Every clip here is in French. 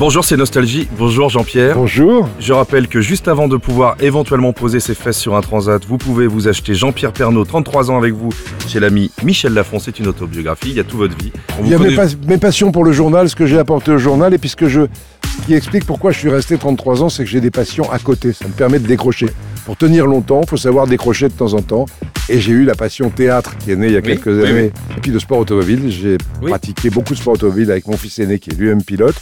Bonjour, c'est Nostalgie. Bonjour Jean-Pierre. Bonjour. Je rappelle que juste avant de pouvoir éventuellement poser ses fesses sur un transat, vous pouvez vous acheter Jean-Pierre Pernaud, 33 ans avec vous, chez l'ami Michel Lafon. C'est une autobiographie, il y a toute votre vie. On Il vous y a mes, connaît- pas- mes passions pour le journal, ce que j'ai apporté au journal, et puis ce que je, ce qui explique pourquoi je suis resté 33 ans, c'est que j'ai des passions à côté. Ça me permet de décrocher. Pour tenir longtemps, il faut savoir décrocher de temps en temps. Et j'ai eu la passion théâtre qui est née il y a Oui, quelques oui, années. Et puis de sport automobile. J'ai pratiqué beaucoup de sport automobile avec mon fils aîné qui est lui-même pilote,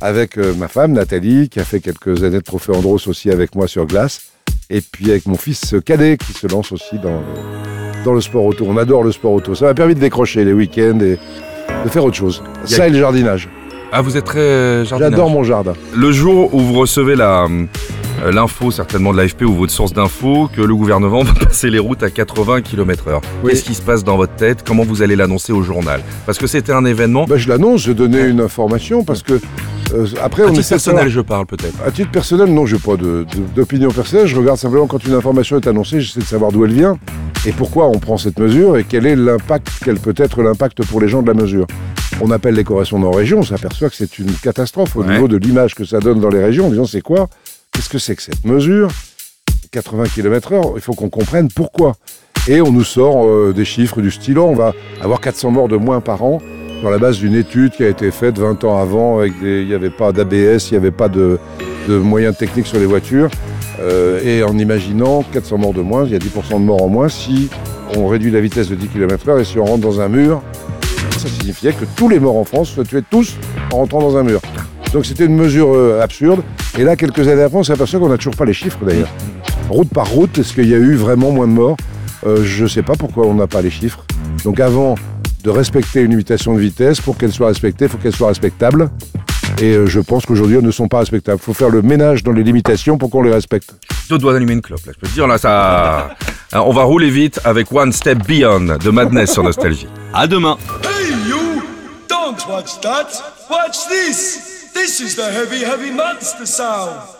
avec euh, ma femme Nathalie qui a fait quelques années de trophée Andros aussi avec moi sur glace. Et puis avec mon fils cadet qui se lance aussi dans le, dans le sport auto. On adore le sport auto. Ça m'a permis de décrocher les week-ends et de faire autre chose. Ça et le jardinage. Ah, vous êtes très euh, jardinage. J'adore mon jardin. Le jour où vous recevez la euh, l'info certainement de l'AFP ou votre source d'info que le gouvernement va passer les routes à 80 km/h. Oui. Qu'est-ce qui se passe dans votre tête? Comment vous allez l'annoncer au journal? Parce que c'était un événement. Bah, je l'annonce, je donnais une information parce que euh, après à on titre personnel, je parle peut-être. À titre personnel, non, j'ai pas de- de- d'opinion personnelle. Je regarde simplement quand une information est annoncée, j'essaie de savoir d'où elle vient et pourquoi on prend cette mesure et quel est l'impact, quel peut être l'impact pour les gens de la mesure. On appelle les correspondances en région, on s'aperçoit que c'est une catastrophe au Ouais. niveau de l'image que ça donne dans les régions en disant c'est quoi? Qu'est-ce que c'est que cette mesure? 80 km/h, il faut qu'on comprenne pourquoi. Et on nous sort euh, des chiffres du style on va avoir 400 morts de moins par an sur la base d'une étude qui a été faite 20 ans avant, il n'y avait pas d'ABS, il n'y avait pas de, moyens techniques sur les voitures, euh, et en imaginant 400 morts de moins, il y a 10% de morts en moins si on réduit la vitesse de 10 km/h et si on rentre dans un mur, ça signifiait que tous les morts en France soient tués tous en rentrant dans un mur. Donc c'était une mesure euh, absurde, et là, quelques années après, on s'aperçoit qu'on n'a toujours pas les chiffres d'ailleurs. Route par route, est-ce qu'il y a eu vraiment moins de morts? Euh, Je ne sais pas pourquoi on n'a pas les chiffres. Donc avant de respecter une limitation de vitesse, pour qu'elle soit respectée, il faut qu'elle soit respectable. Et euh, je pense qu'aujourd'hui, elles ne sont pas respectables. Il faut faire le ménage dans les limitations pour qu'on les respecte. Deux doigts d'allumer une clope, là, je peux te dire, là, ça. Alors, on va rouler vite avec One Step Beyond de Madness sur Nostalgie. À demain. Hey, you! Don't watch that! Watch this! This is the heavy, heavy monster sound!